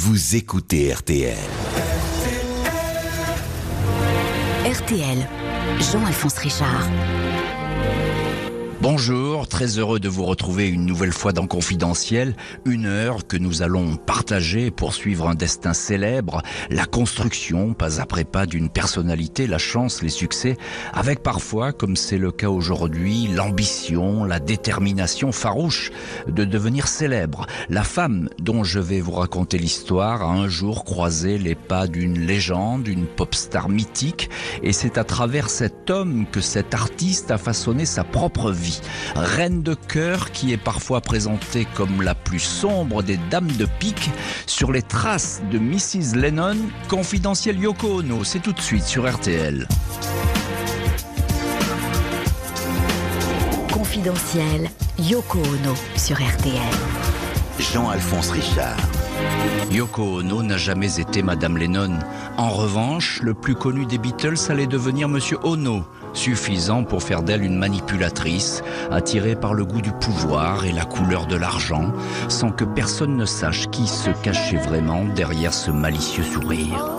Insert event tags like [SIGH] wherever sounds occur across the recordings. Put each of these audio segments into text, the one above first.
vous écoutez RTL. RTL, Jean-Alphonse Richard. Bonjour, très heureux de vous retrouver une nouvelle fois dans Confidentiel, une heure que nous allons partager pour suivre un destin célèbre, la construction, pas après pas, d'une personnalité, la chance, les succès, avec parfois, comme c'est le cas aujourd'hui, l'ambition, la détermination farouche de devenir célèbre. La femme dont je vais vous raconter l'histoire a un jour croisé les pas d'une légende, une pop star mythique, et c'est à travers cet homme que cet artiste a façonné sa propre vie reine de cœur qui est parfois présentée comme la plus sombre des dames de pique, sur les traces de Mrs. Lennon, confidentiel Yoko Ono. C'est tout de suite sur RTL. Confidentiel Yoko Ono sur RTL. Jean-Alphonse Richard. Yoko Ono n'a jamais été Madame Lennon. En revanche, le plus connu des Beatles allait devenir Monsieur Ono, suffisant pour faire d'elle une manipulatrice, attirée par le goût du pouvoir et la couleur de l'argent, sans que personne ne sache qui se cachait vraiment derrière ce malicieux sourire.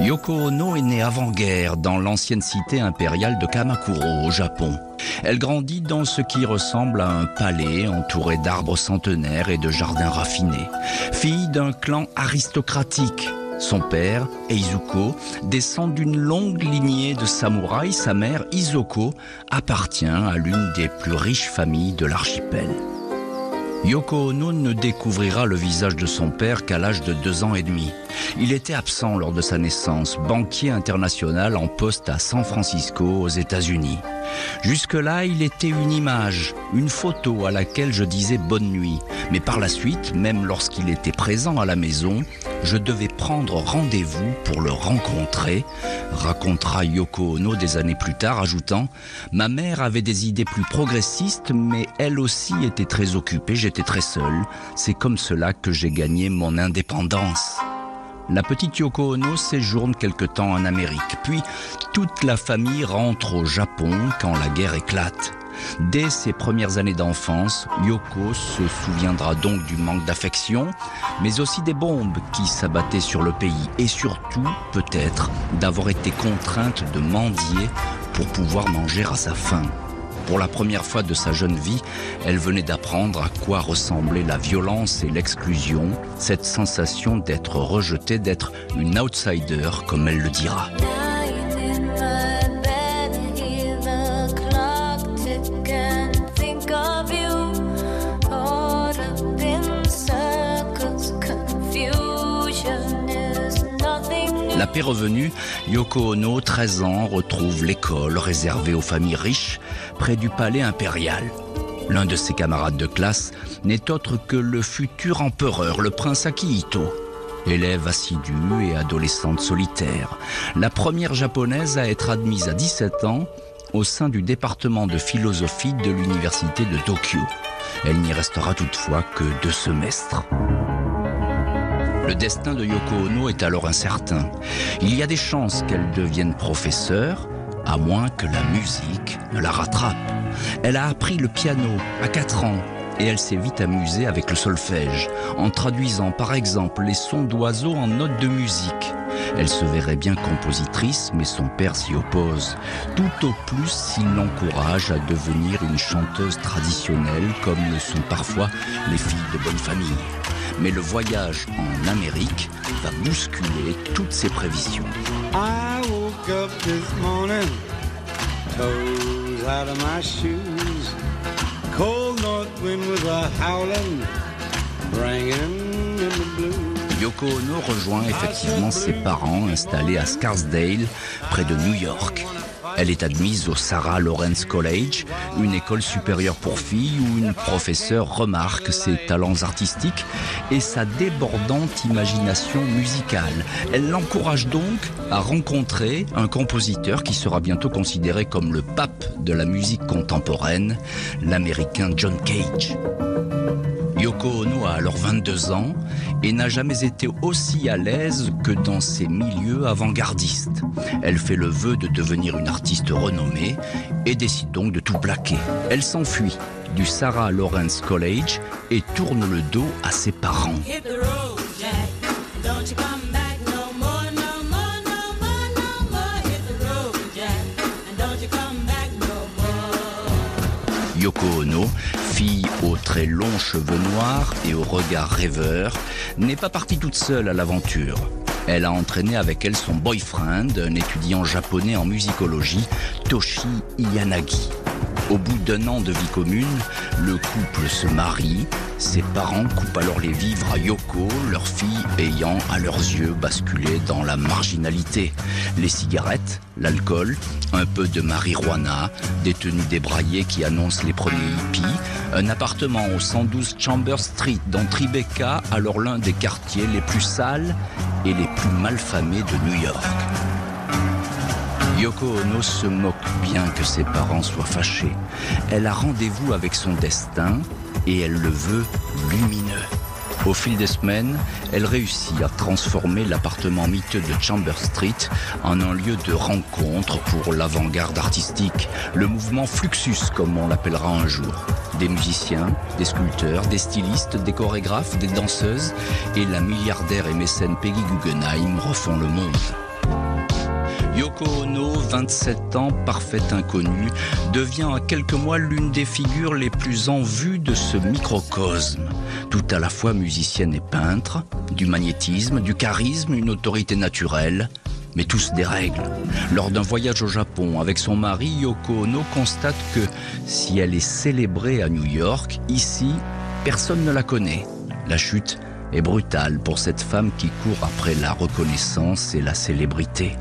Yoko Ono est née avant-guerre dans l'ancienne cité impériale de Kamakuro au Japon. Elle grandit dans ce qui ressemble à un palais entouré d'arbres centenaires et de jardins raffinés. Fille d'un clan aristocratique, son père, Eizuko, descend d'une longue lignée de samouraïs. Sa mère, Izoko, appartient à l'une des plus riches familles de l'archipel. Yoko Ono ne découvrira le visage de son père qu'à l'âge de deux ans et demi. Il était absent lors de sa naissance, banquier international en poste à San Francisco aux États-Unis. Jusque-là, il était une image, une photo à laquelle je disais bonne nuit. Mais par la suite, même lorsqu'il était présent à la maison, je devais prendre rendez-vous pour le rencontrer, racontera Yoko Ono des années plus tard, ajoutant Ma mère avait des idées plus progressistes, mais elle aussi était très occupée, j'étais très seule. C'est comme cela que j'ai gagné mon indépendance. La petite Yoko Ono séjourne quelque temps en Amérique, puis toute la famille rentre au Japon quand la guerre éclate. Dès ses premières années d'enfance, Yoko se souviendra donc du manque d'affection, mais aussi des bombes qui s'abattaient sur le pays et surtout, peut-être, d'avoir été contrainte de mendier pour pouvoir manger à sa faim. Pour la première fois de sa jeune vie, elle venait d'apprendre à quoi ressemblait la violence et l'exclusion, cette sensation d'être rejetée, d'être une outsider, comme elle le dira. La paix revenue, Yoko Ono, 13 ans, retrouve l'école réservée aux familles riches près du palais impérial. L'un de ses camarades de classe n'est autre que le futur empereur, le prince Akihito. Élève assidue et adolescente solitaire, la première japonaise à être admise à 17 ans au sein du département de philosophie de l'université de Tokyo. Elle n'y restera toutefois que deux semestres. Le destin de Yoko Ono est alors incertain. Il y a des chances qu'elle devienne professeure, à moins que la musique ne la rattrape. Elle a appris le piano à 4 ans et elle s'est vite amusée avec le solfège, en traduisant par exemple les sons d'oiseaux en notes de musique. Elle se verrait bien compositrice, mais son père s'y oppose. Tout au plus s'il l'encourage à devenir une chanteuse traditionnelle, comme le sont parfois les filles de bonne famille mais le voyage en Amérique va bousculer toutes ses prévisions. I woke up this morning, toes out of my shoes. Cold north wind was a howling, bringing in the blues. Yoko Ono rejoint effectivement ses parents installés à Scarsdale, près de New York. Elle est admise au Sarah Lawrence College, une école supérieure pour filles où une professeure remarque ses talents artistiques et sa débordante imagination musicale. Elle l'encourage donc à rencontrer un compositeur qui sera bientôt considéré comme le pape de la musique contemporaine, l'américain John Cage. Yoko Ono a alors 22 ans et n'a jamais été aussi à l'aise que dans ses milieux avant-gardistes. Elle fait le vœu de devenir une artiste renommée et décide donc de tout plaquer. Elle s'enfuit du Sarah Lawrence College et tourne le dos à ses parents. Yoko Ono fille aux très longs cheveux noirs et au regard rêveur, n'est pas partie toute seule à l'aventure. Elle a entraîné avec elle son boyfriend, un étudiant japonais en musicologie, Toshi Iyanagi. Au bout d'un an de vie commune, le couple se marie. Ses parents coupent alors les vivres à Yoko, leur fille ayant à leurs yeux basculé dans la marginalité. Les cigarettes, l'alcool, un peu de marijuana, des tenues débraillées qui annoncent les premiers hippies, un appartement au 112 Chamber Street dans Tribeca, alors l'un des quartiers les plus sales et les plus malfamés de New York. Yoko Ono se moque bien que ses parents soient fâchés. Elle a rendez-vous avec son destin et elle le veut lumineux. Au fil des semaines, elle réussit à transformer l'appartement miteux de Chamber Street en un lieu de rencontre pour l'avant-garde artistique, le mouvement Fluxus comme on l'appellera un jour. Des musiciens, des sculpteurs, des stylistes, des chorégraphes, des danseuses et la milliardaire et mécène Peggy Guggenheim refont le monde. Yoko Ono, 27 ans, parfaite inconnue, devient en quelques mois l'une des figures les plus en vue de ce microcosme. Tout à la fois musicienne et peintre, du magnétisme, du charisme, une autorité naturelle, mais tous des règles. Lors d'un voyage au Japon avec son mari, Yoko Ono constate que si elle est célébrée à New York, ici, personne ne la connaît. La chute est brutale pour cette femme qui court après la reconnaissance et la célébrité.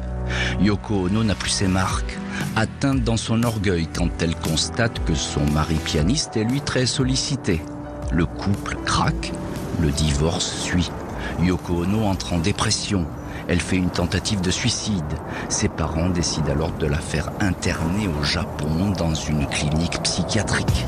Yoko Ono n'a plus ses marques, atteinte dans son orgueil quand elle constate que son mari pianiste est lui très sollicité. Le couple craque, le divorce suit. Yoko Ono entre en dépression. Elle fait une tentative de suicide. Ses parents décident alors de la faire interner au Japon dans une clinique psychiatrique.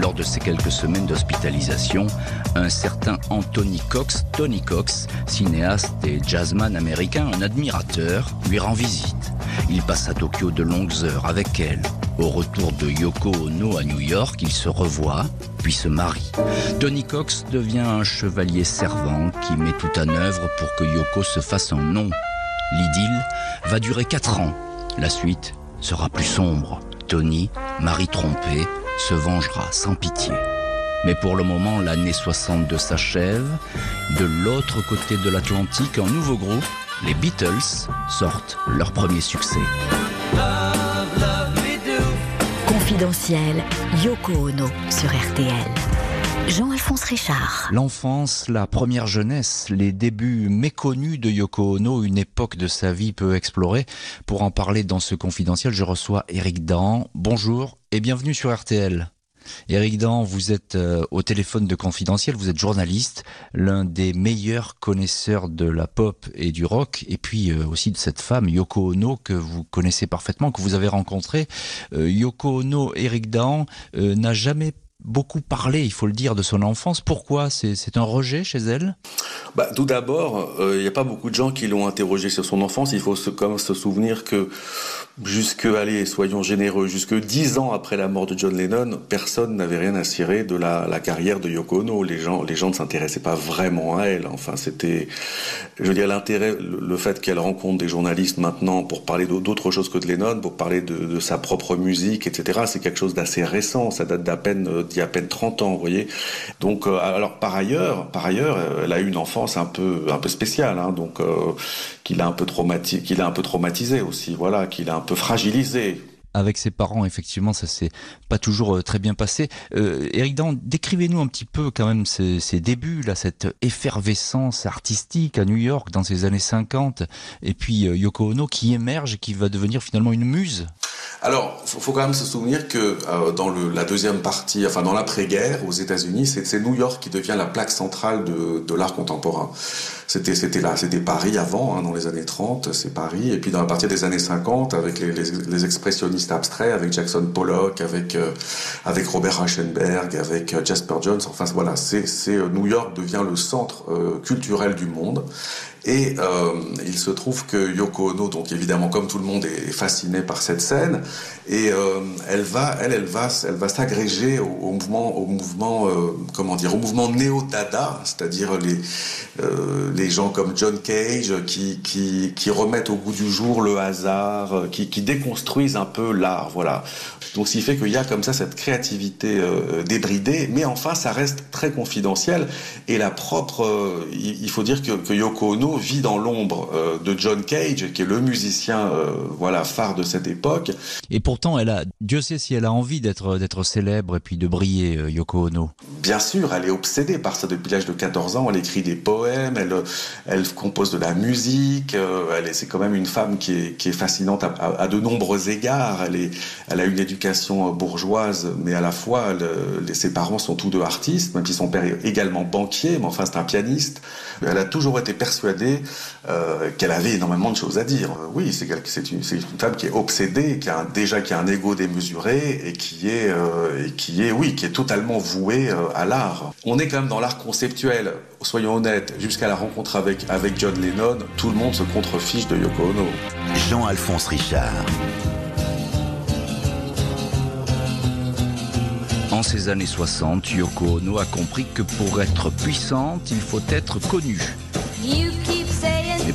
Lors de ces quelques semaines d'hospitalisation, un certain Anthony Cox, Tony Cox, cinéaste et jazzman américain, un admirateur, lui rend visite. Il passe à Tokyo de longues heures avec elle. Au retour de Yoko Ono à New York, ils se revoient, puis se marient. Tony Cox devient un chevalier servant qui met tout en œuvre pour que Yoko se fasse un nom. L'idylle va durer quatre ans. La suite sera plus sombre. Tony, mari trompé, se vengera sans pitié. Mais pour le moment, l'année 62 s'achève. De l'autre côté de l'Atlantique, un nouveau groupe, les Beatles, sortent leur premier succès. Confidentiel, Yoko Ono sur RTL. Jean-Alphonse Richard. L'enfance, la première jeunesse, les débuts méconnus de Yoko Ono, une époque de sa vie peu explorée. Pour en parler dans ce confidentiel, je reçois Eric Dan. Bonjour et bienvenue sur RTL. Eric Dan, vous êtes euh, au téléphone de Confidentiel, vous êtes journaliste, l'un des meilleurs connaisseurs de la pop et du rock, et puis euh, aussi de cette femme, Yoko Ono, que vous connaissez parfaitement, que vous avez rencontrée. Euh, Yoko Ono, Eric Dan, n'a jamais beaucoup parlé, il faut le dire, de son enfance. Pourquoi C'est un rejet chez elle? Bah, Tout d'abord, il n'y a pas beaucoup de gens qui l'ont interrogé sur son enfance. Il faut se, même se souvenir que jusque, allez, soyons généreux, jusque dix ans après la mort de John Lennon, personne n'avait rien à cirer de la, carrière de Yoko Ono. Les gens, les gens ne s'intéressaient pas vraiment à elle. Enfin, c'était, je veux dire, l'intérêt, le, fait qu'elle rencontre des journalistes maintenant pour parler d'autre chose que de Lennon, pour parler de, de sa propre musique, etc., c'est quelque chose d'assez récent. Ça date d'à peine, euh, d'il y a à peine 30 ans, vous voyez. Donc, euh, alors, par ailleurs, par ailleurs, elle a eu une enfance un peu, un peu spéciale, hein, donc, euh, qu'il a un peu traumatisé, qu'il a un peu traumatisé aussi, voilà, qu'il a un peu fragilisé avec ses parents, effectivement, ça s'est pas toujours euh, très bien passé. Euh, Eric Dan, décrivez-nous un petit peu quand même ces, débuts, là, cette effervescence artistique à New York dans ces années 50, et puis euh, Yoko Ono qui émerge qui va devenir finalement une muse. Alors, il faut quand même se souvenir que euh, dans la deuxième partie, enfin dans l'après-guerre aux États-Unis, c'est New York qui devient la plaque centrale de, l'art contemporain. C'était là, c'était Paris avant, hein, dans les années 30, c'est Paris, et puis dans la partie des années 50, avec les, expressionnistes abstraits, avec Jackson Pollock, avec euh, avec Robert Rauschenberg, avec euh, Jasper Jones. Enfin voilà, c'est New York devient le centre culturel du monde. Et euh, il se trouve que Yoko Ono, donc évidemment comme tout le monde, est fasciné par cette scène. Et euh, elle va, elle, elle va, elle va s'agréger au, mouvement, au mouvement, euh, comment dire, au mouvement néo-dada, c'est-à-dire les les gens comme John Cage qui, qui qui remettent au goût du jour le hasard, qui, déconstruisent un peu l'art, voilà. Donc, ce qui fait qu'il y a comme ça cette créativité débridée, mais enfin, ça reste très confidentiel. Et la propre, il, faut dire que, Yoko Ono vit dans l'ombre euh, de John Cage, qui est le musicien, voilà, phare de cette époque. Et pourtant, elle a, Dieu sait si elle a envie d'être d'être célèbre et puis de briller, Yoko Ono. Bien sûr, elle est obsédée par ça depuis l'âge de 14 ans. Elle écrit des poèmes, elle, elle compose de la musique. elle c'est quand même une femme qui est, qui est fascinante à, à, à de nombreux égards. Elle est, elle a une éducation bourgeoise, mais à la fois ses parents sont tous deux artistes, même si son père est également banquier, mais enfin c'est un pianiste. Elle a toujours été persuadée euh, qu'elle avait énormément de choses à dire. Oui, c'est une, une, femme qui est obsédée, qui a un, déjà qui a un ego démesuré et qui est, euh, et qui est, oui, qui est totalement vouée euh, à l'art. On est quand même dans l'art conceptuel. Soyons honnêtes, jusqu'à la rencontre avec avec John Lennon, tout le monde se contrefiche de Yoko Ono. Jean-Alphonse Richard. En ces années 60, Yoko Ono a compris que pour être puissante, il faut être connu.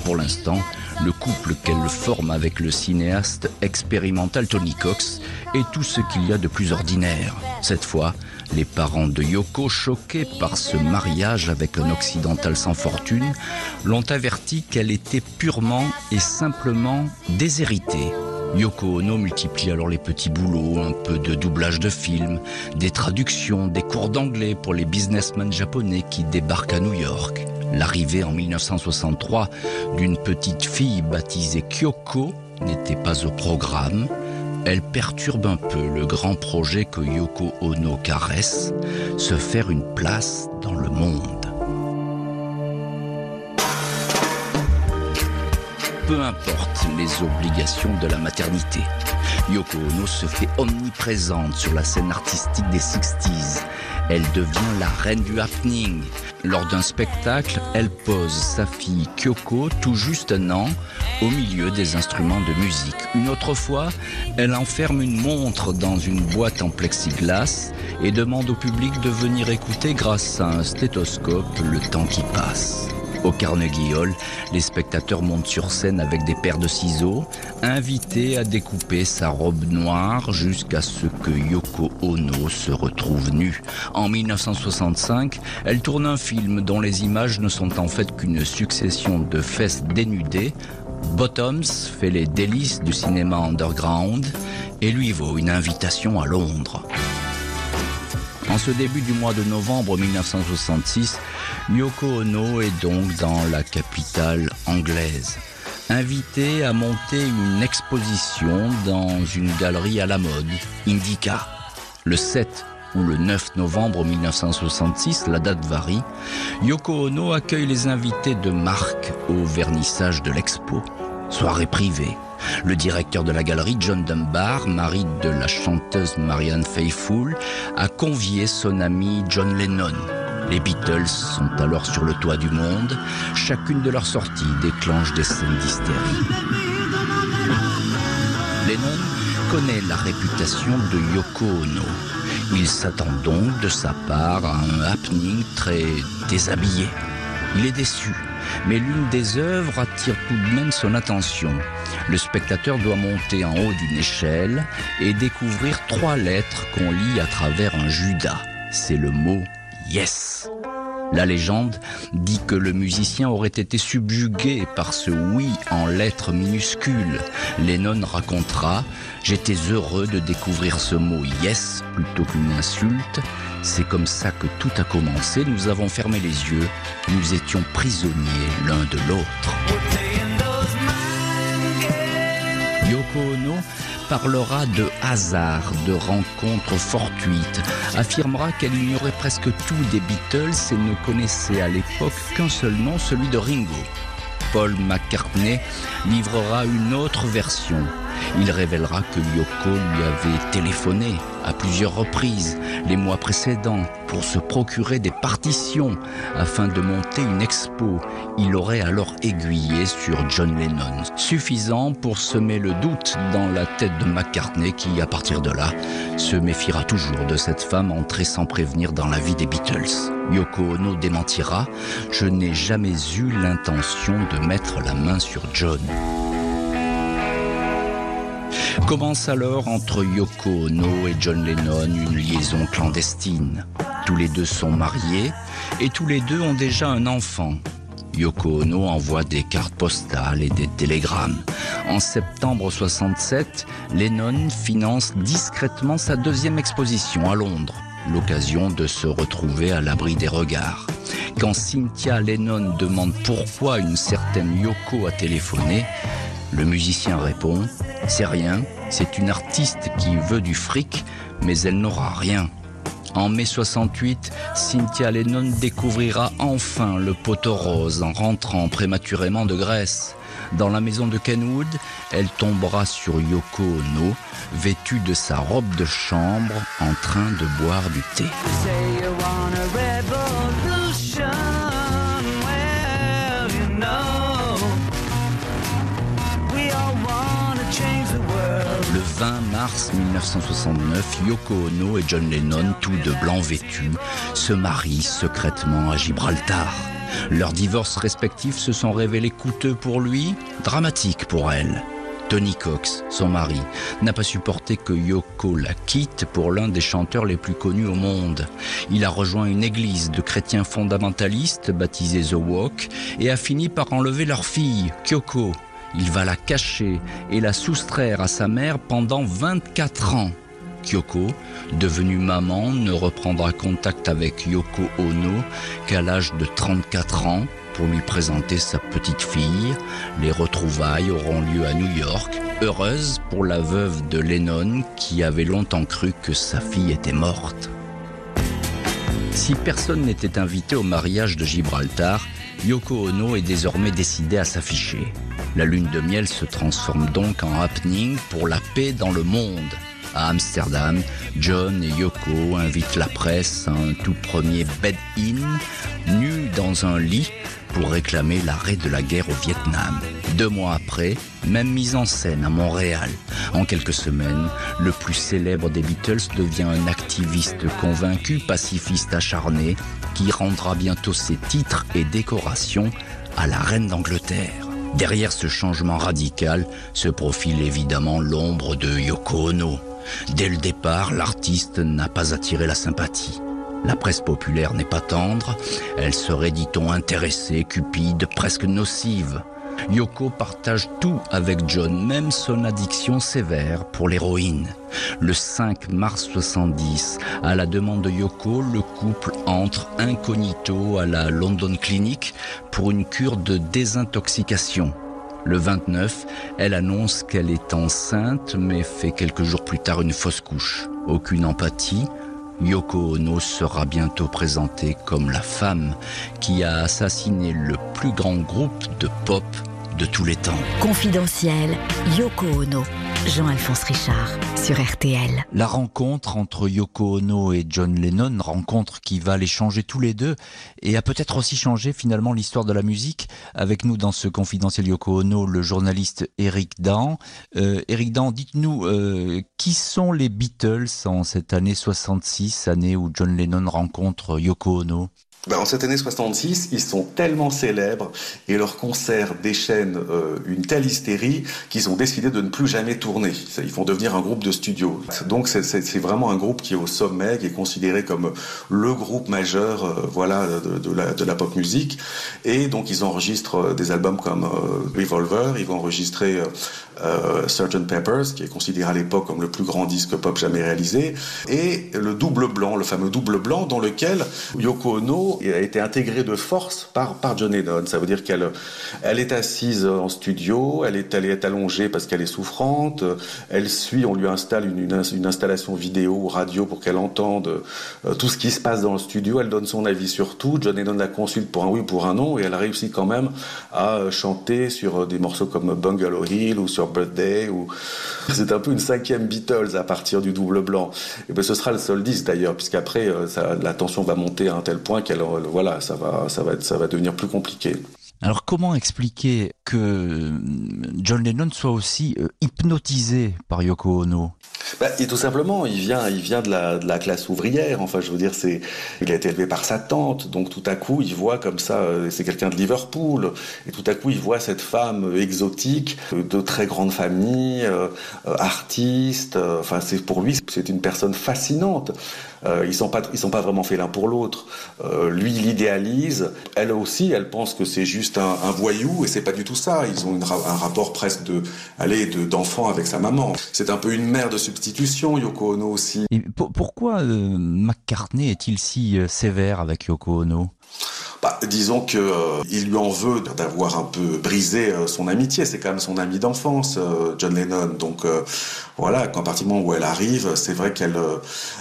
Pour l'instant, le couple qu'elle forme avec le cinéaste expérimental Tony Cox est tout ce qu'il y a de plus ordinaire. Cette fois, les parents de Yoko, choqués par ce mariage avec un occidental sans fortune, l'ont averti qu'elle était purement et simplement déshéritée. Yoko Ono multiplie alors les petits boulots, un peu de doublage de films, des traductions, des cours d'anglais pour les businessmen japonais qui débarquent à New York. L'arrivée en 1963 d'une petite fille baptisée Kyoko n'était pas au programme. Elle perturbe un peu le grand projet que Yoko Ono caresse, se faire une place dans le monde. peu importe les obligations de la maternité. Yoko Ono se fait omniprésente sur la scène artistique des 60s. Elle devient la reine du happening. Lors d'un spectacle, elle pose sa fille Kyoko, tout juste un an, au milieu des instruments de musique. Une autre fois, elle enferme une montre dans une boîte en plexiglas et demande au public de venir écouter grâce à un stéthoscope le temps qui passe. Au Carnegie Hall, les spectateurs montent sur scène avec des paires de ciseaux, invités à découper sa robe noire jusqu'à ce que Yoko Ono se retrouve nue. En 1965, elle tourne un film dont les images ne sont en fait qu'une succession de fesses dénudées. Bottoms fait les délices du cinéma underground et lui vaut une invitation à Londres. En ce début du mois de novembre 1966, Yoko Ono est donc dans la capitale anglaise. Invité à monter une exposition dans une galerie à la mode, Indica. Le 7 ou le 9 novembre 1966, la date varie, Yoko Ono accueille les invités de marque au vernissage de l'expo. Soirée privée. Le directeur de la galerie, John Dunbar, mari de la chanteuse Marianne Faithfull, a convié son ami John Lennon. Les Beatles sont alors sur le toit du monde. Chacune de leurs sorties déclenche des scènes d'hystérie. Lennon connaît la réputation de Yoko Ono. Il s'attend donc de sa part à un happening très déshabillé. Il est déçu, mais l'une des œuvres attire tout de même son attention. Le spectateur doit monter en haut d'une échelle et découvrir trois lettres qu'on lit à travers un judas. C'est le mot Yes. La légende dit que le musicien aurait été subjugué par ce oui en lettres minuscules. Lennon racontera J'étais heureux de découvrir ce mot yes plutôt qu'une insulte. C'est comme ça que tout a commencé. Nous avons fermé les yeux. Nous étions prisonniers l'un de l'autre. Yoko Ono parlera de hasard, de rencontres fortuites, affirmera qu'elle ignorait presque tout des Beatles et ne connaissait à l'époque qu'un seul nom, celui de Ringo. Paul McCartney livrera une autre version. Il révélera que Yoko lui avait téléphoné à plusieurs reprises les mois précédents pour se procurer des partitions afin de monter une expo. Il aurait alors aiguillé sur John Lennon, suffisant pour semer le doute dans la tête de McCartney qui, à partir de là, se méfiera toujours de cette femme entrée sans prévenir dans la vie des Beatles. Yoko Ono démentira Je n'ai jamais eu l'intention de mettre la main sur John. Commence alors entre Yoko Ono et John Lennon une liaison clandestine. Tous les deux sont mariés et tous les deux ont déjà un enfant. Yoko Ono envoie des cartes postales et des télégrammes. En septembre 67, Lennon finance discrètement sa deuxième exposition à Londres, l'occasion de se retrouver à l'abri des regards. Quand Cynthia Lennon demande pourquoi une certaine Yoko a téléphoné, le musicien répond C'est rien, c'est une artiste qui veut du fric, mais elle n'aura rien. En mai 68, Cynthia Lennon découvrira enfin le poteau rose en rentrant prématurément de Grèce. Dans la maison de Kenwood, elle tombera sur Yoko Ono, vêtue de sa robe de chambre, en train de boire du thé. 20 mars 1969, Yoko Ono et John Lennon, tous de blanc vêtus, se marient secrètement à Gibraltar. Leurs divorces respectifs se sont révélés coûteux pour lui, dramatiques pour elle. Tony Cox, son mari, n'a pas supporté que Yoko la quitte pour l'un des chanteurs les plus connus au monde. Il a rejoint une église de chrétiens fondamentalistes baptisée The Walk et a fini par enlever leur fille, Kyoko, il va la cacher et la soustraire à sa mère pendant 24 ans. Kyoko, devenue maman, ne reprendra contact avec Yoko Ono qu'à l'âge de 34 ans pour lui présenter sa petite fille. Les retrouvailles auront lieu à New York, heureuse pour la veuve de Lennon qui avait longtemps cru que sa fille était morte. Si personne n'était invité au mariage de Gibraltar, Yoko Ono est désormais décidée à s'afficher. La lune de miel se transforme donc en happening pour la paix dans le monde. À Amsterdam, John et Yoko invitent la presse à un tout premier bed-in, nu dans un lit, pour réclamer l'arrêt de la guerre au Vietnam. Deux mois après, même mise en scène à Montréal. En quelques semaines, le plus célèbre des Beatles devient un activiste convaincu, pacifiste acharné, qui rendra bientôt ses titres et décorations à la reine d'Angleterre. Derrière ce changement radical se profile évidemment l'ombre de Yoko Ono. Dès le départ, l'artiste n'a pas attiré la sympathie. La presse populaire n'est pas tendre, elle serait, dit-on, intéressée, cupide, presque nocive. Yoko partage tout avec John, même son addiction sévère pour l'héroïne. Le 5 mars 70, à la demande de Yoko, le couple entre incognito à la London Clinic pour une cure de désintoxication. Le 29, elle annonce qu'elle est enceinte mais fait quelques jours plus tard une fausse couche. Aucune empathie, Yoko Ono sera bientôt présentée comme la femme qui a assassiné le plus grand groupe de pop de tous les temps. Confidentiel, Yoko Ono, Jean-Alphonse Richard sur RTL. La rencontre entre Yoko Ono et John Lennon, rencontre qui va les changer tous les deux et a peut-être aussi changé finalement l'histoire de la musique. Avec nous dans ce confidentiel Yoko Ono, le journaliste Eric Dan. Euh, Eric Dan, dites-nous, euh, qui sont les Beatles en cette année 66, année où John Lennon rencontre Yoko Ono? Ben, en cette année 66, ils sont tellement célèbres et leurs concerts déchaînent euh, une telle hystérie qu'ils ont décidé de ne plus jamais tourner. Ils vont devenir un groupe de studio. Donc c'est vraiment un groupe qui est au sommet, qui est considéré comme le groupe majeur euh, voilà, de, la, de, la, pop musique. Et donc ils enregistrent euh, des albums comme Revolver, ils vont enregistrer euh, Sgt Peppers, qui est considéré à l'époque comme le plus grand disque pop jamais réalisé, et le double blanc, le fameux double blanc dans lequel Yoko Ono a été intégrée de force par, par John Lennon. Ça veut dire qu'elle elle est assise en studio, elle est, elle est allongée parce qu'elle est souffrante. Elle suit, on lui installe une, une, installation vidéo ou radio pour qu'elle entende euh, tout ce qui se passe dans le studio. Elle donne son avis sur tout. John Lennon la consulte pour un oui, pour un non, et elle réussit quand même à euh, chanter sur des morceaux comme Bungalow Hill ou sur Birthday. Ou... [LAUGHS] C'est un peu une cinquième Beatles à partir du double blanc. Et ben, ce sera le seul disque d'ailleurs, puisqu'après, la tension va monter à un tel point qu'elle, voilà, ça va, ça va, ça va devenir plus compliqué. Alors comment expliquer que John Lennon soit aussi euh, hypnotisé par Yoko Ono? Bah, et tout simplement, il vient, il vient de la, classe ouvrière. Enfin, je veux dire, c'est, il a été élevé par sa tante, donc tout à coup, il voit comme ça, euh, c'est quelqu'un de Liverpool, et tout à coup, il voit cette femme exotique, euh, de très grande famille, euh, artiste. enfin, c'est pour lui, c'est une personne fascinante. ils sont pas, ils sont pas vraiment faits l'un pour l'autre. lui, il idéalise. Elle aussi, elle pense que c'est juste un, voyou, et c'est pas du tout ça. Ils ont un rapport presque de, d'enfant avec sa maman. C'est un peu une mère de substitution, Yoko Ono aussi. Et pourquoi euh, McCartney est-il si euh, sévère avec Yoko Ono? Bah, disons que euh, il lui en veut d'avoir un peu brisé euh, son amitié. C'est quand même son ami d'enfance, euh, John Lennon. Donc voilà, quand partir du moment où elle arrive, c'est vrai qu'elle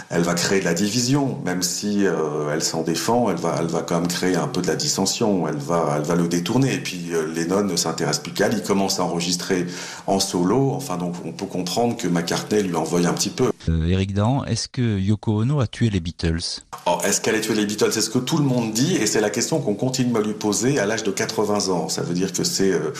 elle va créer de la division, même si elle s'en défend, elle va elle va quand même créer un peu de la dissension. Elle va elle va le détourner. Et puis Lennon ne s'intéresse plus qu'à elle. Il commence à enregistrer en solo. Enfin donc on peut comprendre que McCartney lui envoie un petit peu. Eric Dan, est-ce que Yoko Ono a tué les Beatles? Oh, Est-ce qu'elle a tué les Beatles? C'est ce que tout le monde dit et c'est la question qu'on continue à lui poser à l'âge de 80 ans. Ça veut dire que c'est euh,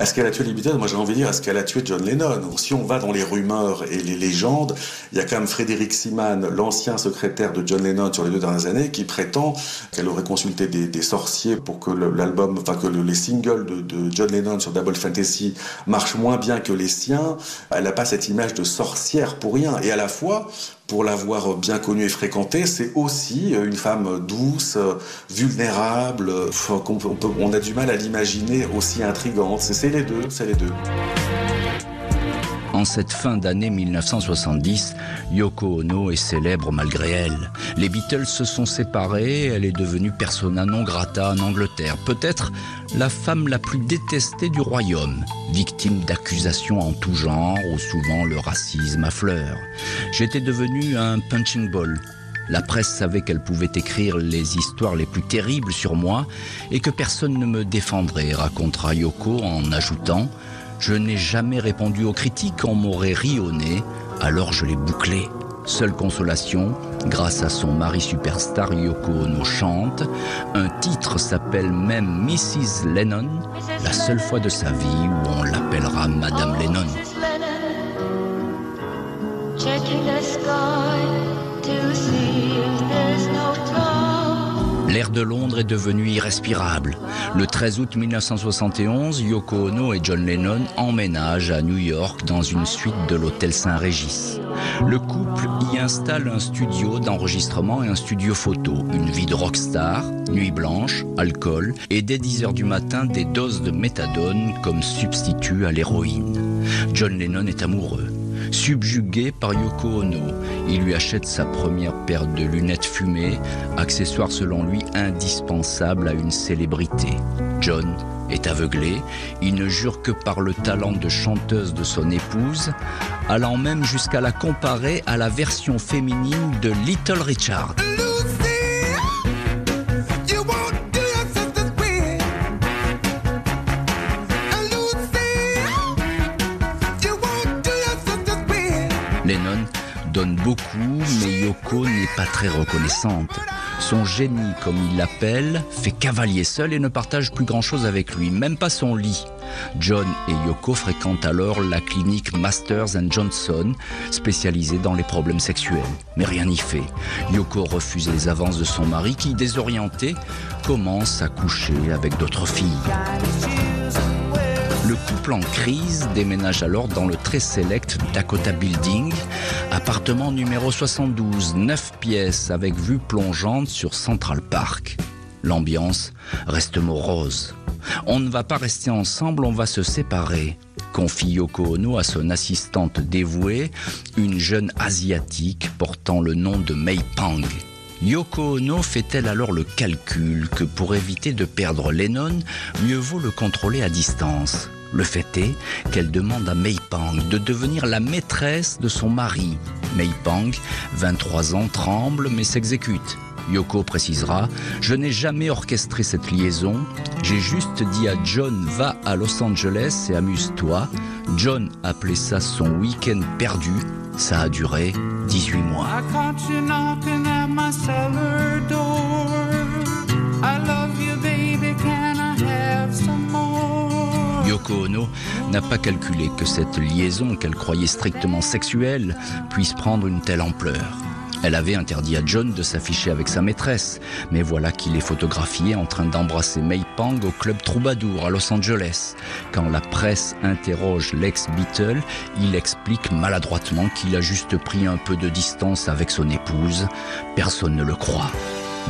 est-ce qu'elle a tué les Beatles? Moi j'ai envie de dire est-ce qu'elle a tué John Lennon? Si on va dans les rumeurs et les légendes, il y a quand même Frédéric Siman, l'ancien secrétaire de John Lennon sur les deux dernières années, qui prétend qu'elle aurait consulté des, sorciers pour que l'album, enfin que les singles de, John Lennon sur Double Fantasy marchent moins bien que les siens. Elle n'a pas cette image de sorcière pour rien. Et à la fois, pour l'avoir bien connue et fréquentée, c'est aussi une femme douce, vulnérable. On, on a du mal à l'imaginer aussi intrigante. C'est les deux, c'est les deux. En cette fin d'année 1970, Yoko Ono est célèbre malgré elle. Les Beatles se sont séparés, elle est devenue persona non grata en Angleterre, peut-être la femme la plus détestée du royaume, victime d'accusations en tout genre ou souvent le racisme à fleurs. J'étais devenu un punching ball, la presse savait qu'elle pouvait écrire les histoires les plus terribles sur moi et que personne ne me défendrait, racontera Yoko en ajoutant je n'ai jamais répondu aux critiques, on m'aurait ri au nez, alors je l'ai bouclé. Seule consolation, grâce à son mari superstar Yoko Ono chante, un titre s'appelle même Mrs. Lennon, la seule fois de sa vie où on l'appellera Madame Lennon. L'air de Londres est devenu irrespirable. Le 13 août 1971, Yoko Ono et John Lennon emménagent à New York dans une suite de l'hôtel Saint-Régis. Le couple y installe un studio d'enregistrement et un studio photo, une vie de rockstar, nuit blanche, alcool et dès 10 heures du matin des doses de méthadone comme substitut à l'héroïne. John Lennon est amoureux. Subjugué par Yoko Ono, il lui achète sa première paire de lunettes fumées, accessoire selon lui indispensable à une célébrité. John est aveuglé, il ne jure que par le talent de chanteuse de son épouse, allant même jusqu'à la comparer à la version féminine de Little Richard. Beaucoup, mais Yoko n'est pas très reconnaissante. Son génie, comme il l'appelle, fait cavalier seul et ne partage plus grand-chose avec lui, même pas son lit. John et Yoko fréquentent alors la clinique Masters Johnson, spécialisée dans les problèmes sexuels. Mais rien n'y fait. Yoko refuse les avances de son mari qui, désorienté, commence à coucher avec d'autres filles. Le couple en crise déménage alors dans le très select Dakota Building, appartement numéro 72, 9 pièces avec vue plongeante sur Central Park. L'ambiance reste morose. On ne va pas rester ensemble, on va se séparer. Confie Yoko Ono à son assistante dévouée, une jeune asiatique portant le nom de Mei Pang. Yoko Ono fait-elle alors le calcul que pour éviter de perdre Lennon, mieux vaut le contrôler à distance? Le fait est qu'elle demande à Mei Pang de devenir la maîtresse de son mari. Mei Pang, 23 ans, tremble mais s'exécute. Yoko précisera Je n'ai jamais orchestré cette liaison. J'ai juste dit à John Va à Los Angeles et amuse-toi. John appelait ça son week-end perdu. Ça a duré 18 mois. Yoko Ono n'a pas calculé que cette liaison qu'elle croyait strictement sexuelle puisse prendre une telle ampleur. Elle avait interdit à John de s'afficher avec sa maîtresse, mais voilà qu'il est photographié en train d'embrasser May Pang au club Troubadour à Los Angeles. Quand la presse interroge l'ex-Beatle, il explique maladroitement qu'il a juste pris un peu de distance avec son épouse. Personne ne le croit.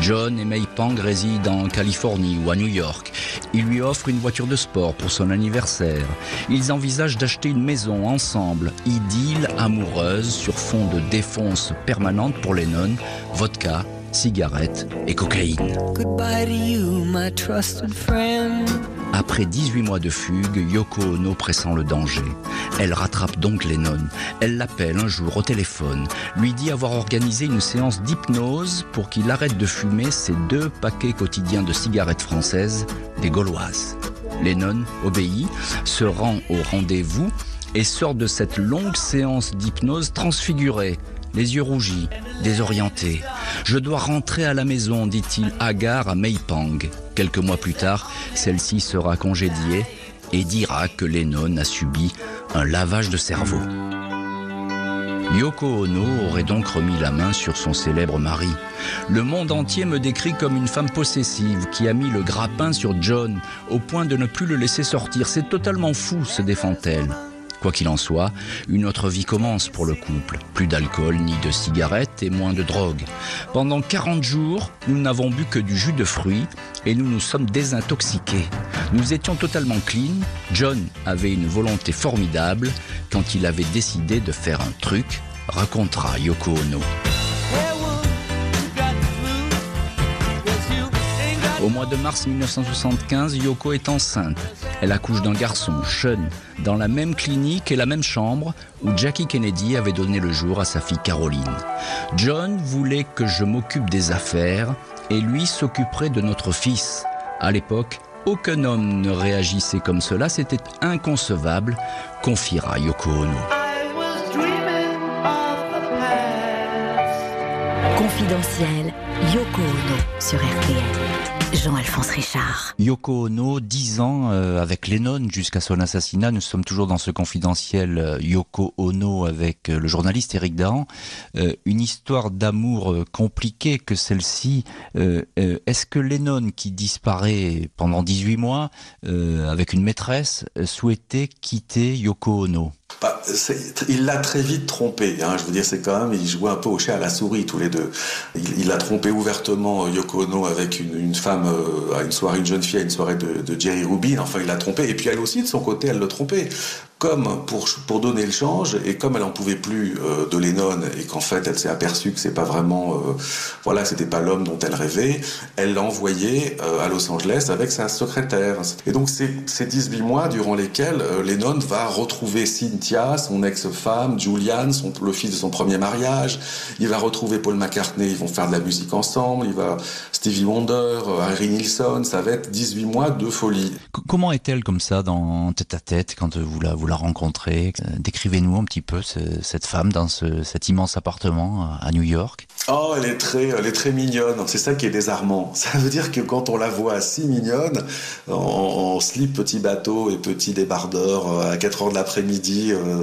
John et May Pang résident en Californie ou à New York. Il lui offre une voiture de sport pour son anniversaire. Ils envisagent d'acheter une maison ensemble, idylle amoureuse sur fond de défonce permanente pour Lennon, vodka, cigarettes et cocaïne. Goodbye to you, my trusted friend. Après 18 mois de fugue, Yoko Ono pressent le danger. Elle rattrape donc Lennon. Elle l'appelle un jour au téléphone, lui dit avoir organisé une séance d'hypnose pour qu'il arrête de fumer ses deux paquets quotidiens de cigarettes françaises, des gauloises. Lennon obéit, se rend au rendez-vous et sort de cette longue séance d'hypnose transfigurée, les yeux rougis, désorienté. Je dois rentrer à la maison, dit-il hagard à Mei Pang. Quelques mois plus tard, celle-ci sera congédiée et dira que Lennon a subi un lavage de cerveau. Yoko Ono aurait donc remis la main sur son célèbre mari. Le monde entier me décrit comme une femme possessive qui a mis le grappin sur John au point de ne plus le laisser sortir. C'est totalement fou, se défend-elle. Quoi qu'il en soit, une autre vie commence pour le couple. Plus d'alcool ni de cigarettes et moins de drogue. Pendant 40 jours, nous n'avons bu que du jus de fruits et nous nous sommes désintoxiqués. Nous étions totalement clean. John avait une volonté formidable quand il avait décidé de faire un truc, racontera Yoko Ono. Au mois de mars 1975, Yoko est enceinte. Elle accouche d'un garçon, Sean, dans la même clinique et la même chambre où Jackie Kennedy avait donné le jour à sa fille Caroline. John voulait que je m'occupe des affaires et lui s'occuperait de notre fils. À l'époque, aucun homme ne réagissait comme cela, c'était inconcevable, confiera Yoko Ono. Confidentiel, Yoko Ono sur RTL. Jean-Alphonse Richard. Yoko Ono, 10 ans euh, avec Lennon jusqu'à son assassinat. Nous sommes toujours dans ce confidentiel euh, Yoko Ono avec euh, le journaliste Eric Dahan. une histoire d'amour compliquée que celle-ci. Est-ce que Lennon, qui disparaît pendant 18 mois avec une maîtresse, souhaitait quitter Yoko Ono? Il l'a très vite trompé. Hein. Je veux dire, c'est quand même, il jouait un peu au chat à la souris tous les deux. Il, a trompé ouvertement Yoko Ono avec une, femme euh, à une soirée, une jeune fille à une soirée de, de Jerry Rubin. Enfin, il l'a trompé. Et puis elle aussi, de son côté, elle le trompait comme pour, pour donner le change, et comme elle en pouvait plus euh, de Lennon, et qu'en fait elle s'est aperçue que c'est pas vraiment, euh, voilà, c'était pas l'homme dont elle rêvait, elle l'a envoyé euh, à Los Angeles avec sa secrétaire. Et donc c'est ces 18 mois durant lesquels Lennon va retrouver Cynthia, son ex-femme, Julian, son, le fils de son premier mariage, il va retrouver Paul McCartney, ils vont faire de la musique ensemble, il va Stevie Wonder, Harry Nilsson, ça va être 18 mois de folie. comment est-elle comme ça dans tête à tête quand vous la, vous la rencontrée euh, Décrivez-nous un petit peu cette femme dans cet immense appartement à New York. Oh, elle est très, elle est très mignonne. C'est ça qui est désarmant. [LAUGHS] Ça veut dire que quand on la voit si mignonne, en, slip petit bateau et petit débardeur euh, à 4 heures de l'après-midi, euh,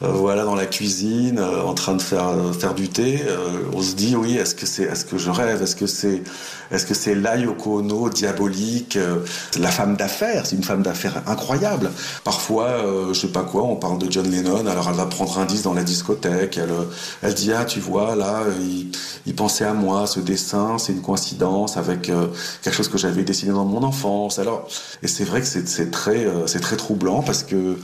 voilà dans la cuisine, en train de faire faire du thé, on se dit oui, est-ce que c'est, est-ce que je rêve, est-ce que c'est, est-ce que c'est la Yoko Ono diabolique, la femme d'affaires, c'est une femme d'affaires incroyable. Parfois, je sais pas quoi, on parle de John Lennon, alors elle va prendre un disque dans la discothèque, elle, elle dit ah tu vois là, il, pensait à moi, ce dessin, c'est une coïncidence avec euh, quelque chose que j'avais dessiné dans mon enfance. Alors, et c'est vrai que c'est très, euh, c'est très troublant parce que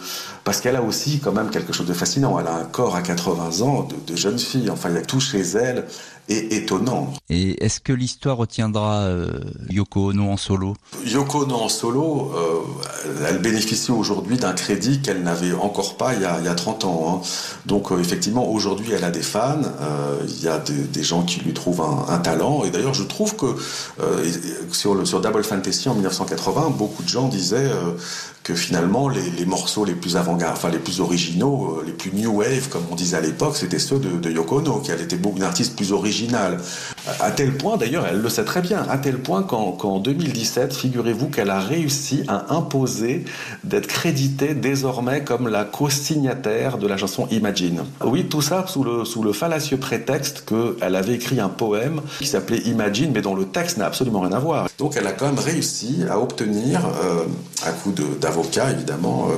parce qu'elle a aussi quand même quelque chose de fascinant. Elle a un corps à 80 ans de, de jeune fille. Enfin, il y a tout chez elle et étonnant. Et est-ce que l'histoire retiendra euh, Yoko Ono en solo? Yoko Ono en solo, euh, elle bénéficie aujourd'hui d'un crédit qu'elle n'avait encore pas il y a, il y a 30 ans. Hein. Donc euh, effectivement, aujourd'hui, elle a des fans, il y a des, des, gens qui lui trouvent un, un talent. Et d'ailleurs, je trouve que sur, le, sur Double Fantasy en 1980, beaucoup de gens disaient que finalement les, morceaux les plus avant-garde, enfin les plus originaux, les plus new wave, comme on disait à l'époque, c'était ceux de, de Yoko Ono, qui elle était beaucoup une artiste plus originale. À tel point, d'ailleurs, elle le sait très bien, à tel point qu'en 2017, figurez-vous qu'elle a réussi à imposer d'être créditée désormais comme la co-signataire de la chanson Imagine. Oui, tout ça sous le, sous fallacieux prétexte qu'elle avait écrit un poème qui s'appelait Imagine, mais dont le texte n'a absolument rien à voir. Donc elle a quand même réussi à obtenir, euh, à coup d'avocat évidemment, euh,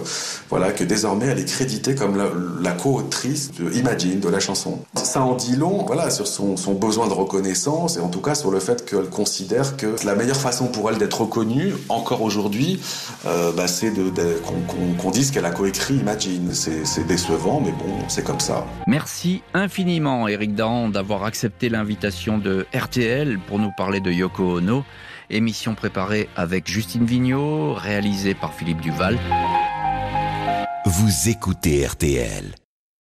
voilà, que désormais elle est créditée comme la, co-autrice de Imagine, de la chanson. Ça en dit long, voilà, sur son besoin de reconnaissance et en tout cas sur le fait qu'elle considère que la meilleure façon pour elle d'être reconnue, encore aujourd'hui, euh, bah, c'est de, de, qu'on qu dise qu'elle a coécrit Imagine. C'est décevant, mais bon, c'est comme ça. Merci infiniment, Eric Dahan, d'avoir accepté l'invitation de RTL pour nous parler de Yoko Ono. Émission préparée avec Justine Vignot, réalisée par Philippe Duval. Vous écoutez RTL.